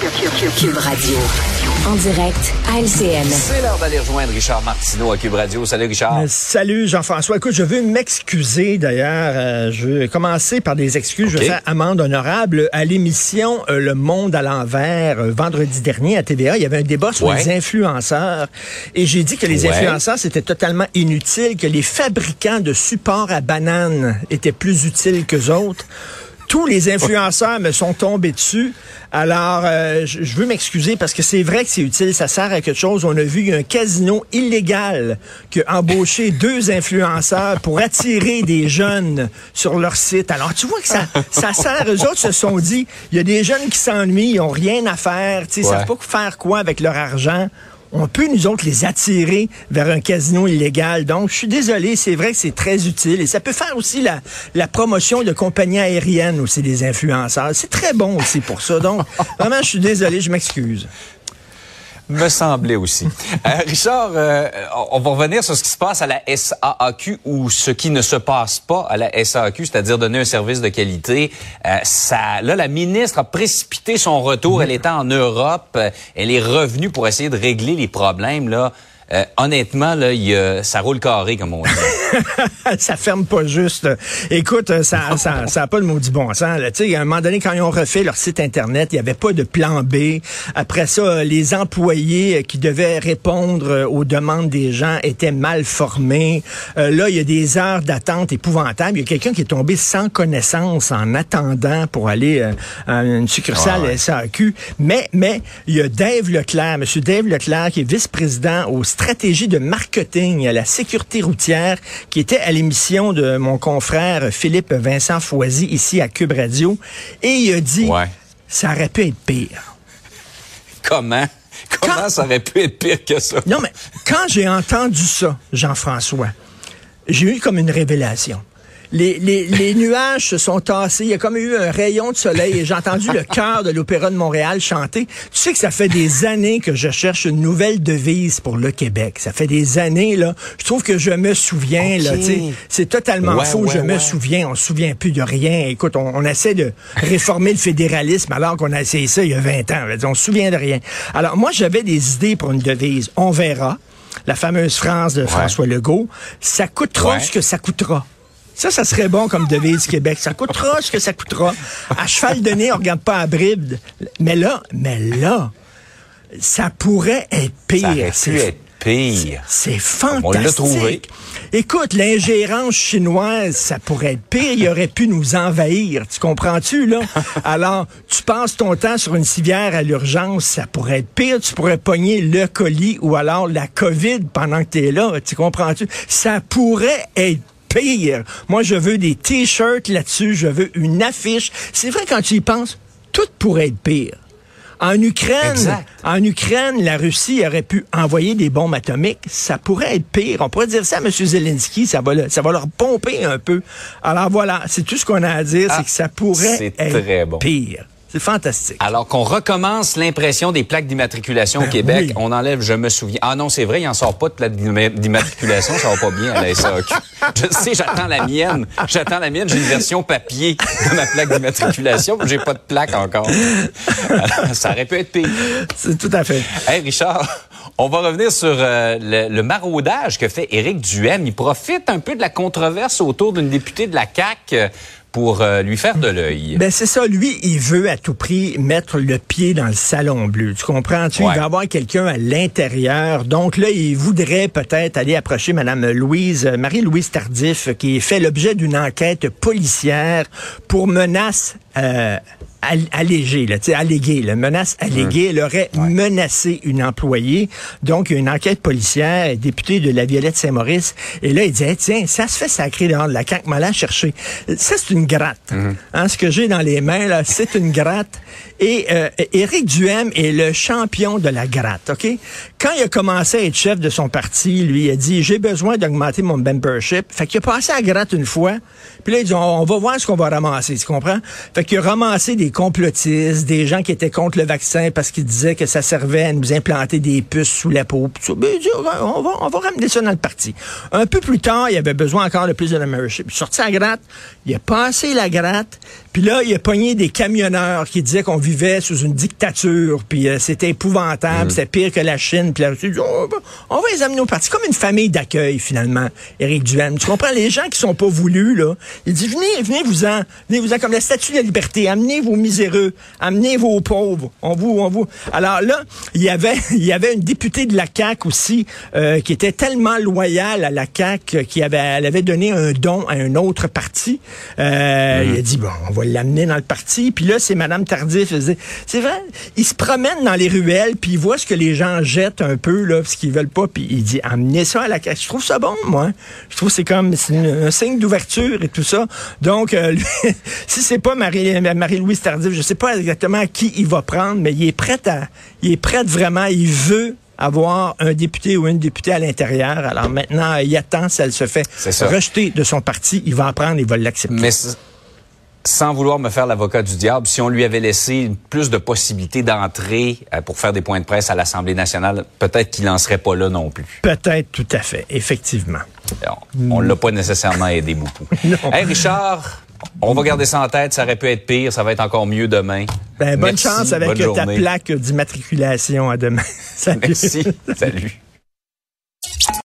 Cube Radio. En direct à LCN. C'est l'heure d'aller rejoindre Richard Martineau à Cube Radio. Salut Richard. Euh, salut Jean-François. Écoute, je veux m'excuser d'ailleurs. Euh, je vais commencer par des excuses. Je vais faire amende honorable. À l'émission euh, Le Monde à l'envers, euh, vendredi dernier à TVA, il y avait un débat sur Ouais. les influenceurs. Et j'ai dit que les Ouais. influenceurs, c'était totalement inutile, que les fabricants de supports à bananes étaient plus utiles qu'eux autres. Tous les influenceurs me sont tombés dessus. Alors, euh, je, je veux m'excuser parce que c'est vrai que c'est utile, ça sert à quelque chose. On a vu un casino illégal qui a embauché deux influenceurs pour attirer des jeunes sur leur site. Alors, tu vois que ça, ça sert. Eux autres se sont dit, il y a des jeunes qui s'ennuient, ils ont rien à faire, tu sais, ils Ouais. savent pas faire quoi avec leur argent. On peut, nous autres, les attirer vers un casino illégal. Donc, je suis désolé, c'est vrai que c'est très utile. Et ça peut faire aussi la, la promotion de compagnies aériennes aussi, des influenceurs. C'est très bon aussi pour ça. Donc, vraiment, je suis désolé, je m'excuse. Me semblait aussi. Euh, Richard, euh, on va revenir sur ce qui se passe à la SAAQ ou ce qui ne se passe pas à la SAAQ, c'est-à-dire donner un service de qualité. Euh, ça, là, la ministre a précipité son retour. Elle était en Europe. Elle est revenue pour essayer de régler les problèmes. Là, Euh, honnêtement, là, il ça roule carré comme on dit. ça ferme pas juste. Écoute, euh, ça ça, ça a pas le mot du bon sens. là. Tu sais, à un moment donné, quand ils ont refait leur site Internet, il n'y avait pas de plan B. Après ça, les employés euh, qui devaient répondre aux demandes des gens étaient mal formés. Euh, là, il y a des heures d'attente épouvantables. Il y a quelqu'un qui est tombé sans connaissance en attendant pour aller à une succursale Ouais, ouais. SAQ. Mais, mais, il y a Dave Leclerc, Monsieur Dave Leclerc, qui est vice-président aux stratégies de marketing à la sécurité routière, qui était à l'émission de mon confrère Philippe Vincent Foisy ici à Cube Radio. Et il a dit, Ouais. ça aurait pu être pire. Comment? Comment Quand- ça aurait pu être pire que ça? Non, mais quand j'ai entendu ça, Jean-François, j'ai eu comme une révélation. Les, les, les nuages se sont tassés. Il y a comme eu un rayon de soleil et j'ai entendu le chœur de l'Opéra de Montréal chanter. Tu sais que ça fait des années que je cherche une nouvelle devise pour le Québec. Ça fait des années, là. Je trouve que je me souviens, là. Ok. tu sais. C'est totalement Ouais, faux. ouais, je me souviens. On se souvient plus de rien. Écoute, on, on essaie de réformer le fédéralisme alors qu'on a essayé ça il y a 20 ans. On se souvient de rien. Alors, moi, j'avais des idées pour une devise. On verra. La fameuse phrase de François Legault. Ça coûtera Ouais. ce que ça coûtera. Ça, ça serait bon comme devise Québec. Ça coûtera ce que ça coûtera. À cheval de nez, on regarde pas à bride. Mais là, mais là, ça pourrait être pire. Ça aurait pu être pire. c'est fantastique. On l'a trouvé. Écoute, l'ingérence chinoise, ça pourrait être pire. Il aurait pu nous envahir. Tu comprends-tu, là? Alors, tu passes ton temps sur une civière à l'urgence, ça pourrait être pire. Tu pourrais pogner le colis ou alors la COVID pendant que tu es là. Tu comprends-tu? Ça pourrait être pire. Moi, je veux des t-shirts là-dessus. Je veux une affiche. C'est vrai, quand tu y penses, tout pourrait être pire. En Ukraine, Exact. en Ukraine, la Russie aurait pu envoyer des bombes atomiques. Ça pourrait être pire. On pourrait dire ça à M. Zelensky. Ça va, le- ça va leur pomper un peu. Alors voilà, c'est tout ce qu'on a à dire, Ah, c'est que ça pourrait être bon. pire. C'est fantastique. Alors qu'on recommence l'impression des plaques d'immatriculation au Ben Québec, oui. on enlève je me souviens. Ah non, c'est vrai, il en sort pas de plaque d'imma- d'immatriculation, ça va pas bien à la SAQ. Je sais, j'attends la mienne. J'attends la mienne, j'ai une version papier de ma plaque d'immatriculation, mais j'ai pas de plaque encore. Alors, ça aurait pu être pire. C'est tout à fait. Hey Richard, on va revenir sur euh, le, le maraudage que fait Éric Duhem. Il profite un peu de la controverse autour d'une députée de la CAQ euh, pour euh, lui faire de l'œil. Ben c'est ça, lui, il veut à tout prix mettre le pied dans le salon bleu. Tu comprends-tu? Ouais. Il va avoir quelqu'un à l'intérieur. Donc là, il voudrait peut-être aller approcher Madame Louise, euh, Marie-Louise Tardif, qui fait l'objet d'une enquête policière pour menace euh, allégée, là, alléguée, la menace alléguée. Elle aurait menacé une employée. Donc, il y a une enquête policière, député de la Violette Saint-Maurice. Et là, il dit, tiens, ça se fait sacrer dehors de la CAQ, m'a chercher. Ça, c'est une gratte. Mm-hmm. hein, ce que j'ai dans les mains, là, c'est une gratte. Et euh, Éric Duhem est le champion de la gratte, OK? Quand il a commencé à être chef de son parti, lui, il a dit, j'ai besoin d'augmenter mon membership. Fait qu'il a passé à gratte une fois. Puis là, il dit, on, va voir ce qu'on va ramasser, tu comprends? Fait qu'il a ramassé des complotistes, des gens qui étaient contre le vaccin parce qu'ils disaient que ça servait à nous implanter des puces sous la peau. Ben, il dit, on va, on va ramener ça dans le parti. Un peu plus tard, il avait besoin encore de plus de membership. Il est sorti à gratte, il a passé la gratte, puis là, il a pogné des camionneurs qui disaient qu'on vivait sous une dictature, puis euh, c'était épouvantable, mm. c'était pire que la Chine. Puis là, on, va, on va les amener au parti. comme une famille d'accueil, finalement, Éric Duhem. Tu comprends? Les gens qui sont pas voulus, là, il dit, venez, venez-vous-en, venez-vous-en, comme la statue de la liberté, amenez vos miséreux, amenez vos pauvres, on vous, on vous... Alors là, il y avait, il y avait une députée de la CAQ aussi, euh, qui était tellement loyale à la CAQ, qui avait, elle avait donné un don à un autre parti. Euh, mm. Il a dit, bon, on va l'amener dans le parti. Puis là, c'est Madame Tardif. C'est vrai, il se promène dans les ruelles, puis il voit ce que les gens jettent un peu, là, ce qu'ils veulent pas, puis il dit, amenez ça à la caisse. Je trouve ça bon, moi. Je trouve que c'est comme un signe d'ouverture et tout ça. Donc, euh, si c'est pas Marie, Marie-Louise Tardif, je sais pas exactement qui il va prendre, mais il est prêt à, il est prêt vraiment, il veut avoir un député ou une députée à l'intérieur. Alors maintenant, il attend si elle se fait rejeter de son parti, il va en prendre, il va l'accepter sans vouloir me faire l'avocat du diable, si on lui avait laissé plus de possibilités d'entrer euh, pour faire des points de presse à l'Assemblée nationale, peut-être qu'il n'en serait pas là non plus. Peut-être, tout à fait, effectivement. on ne l'a pas nécessairement aidé beaucoup. hey Richard, on va garder ça en tête, ça aurait pu être pire, ça va être encore mieux demain. Ben, bonne chance avec ta plaque d'immatriculation à demain. Salut. Merci. Salut.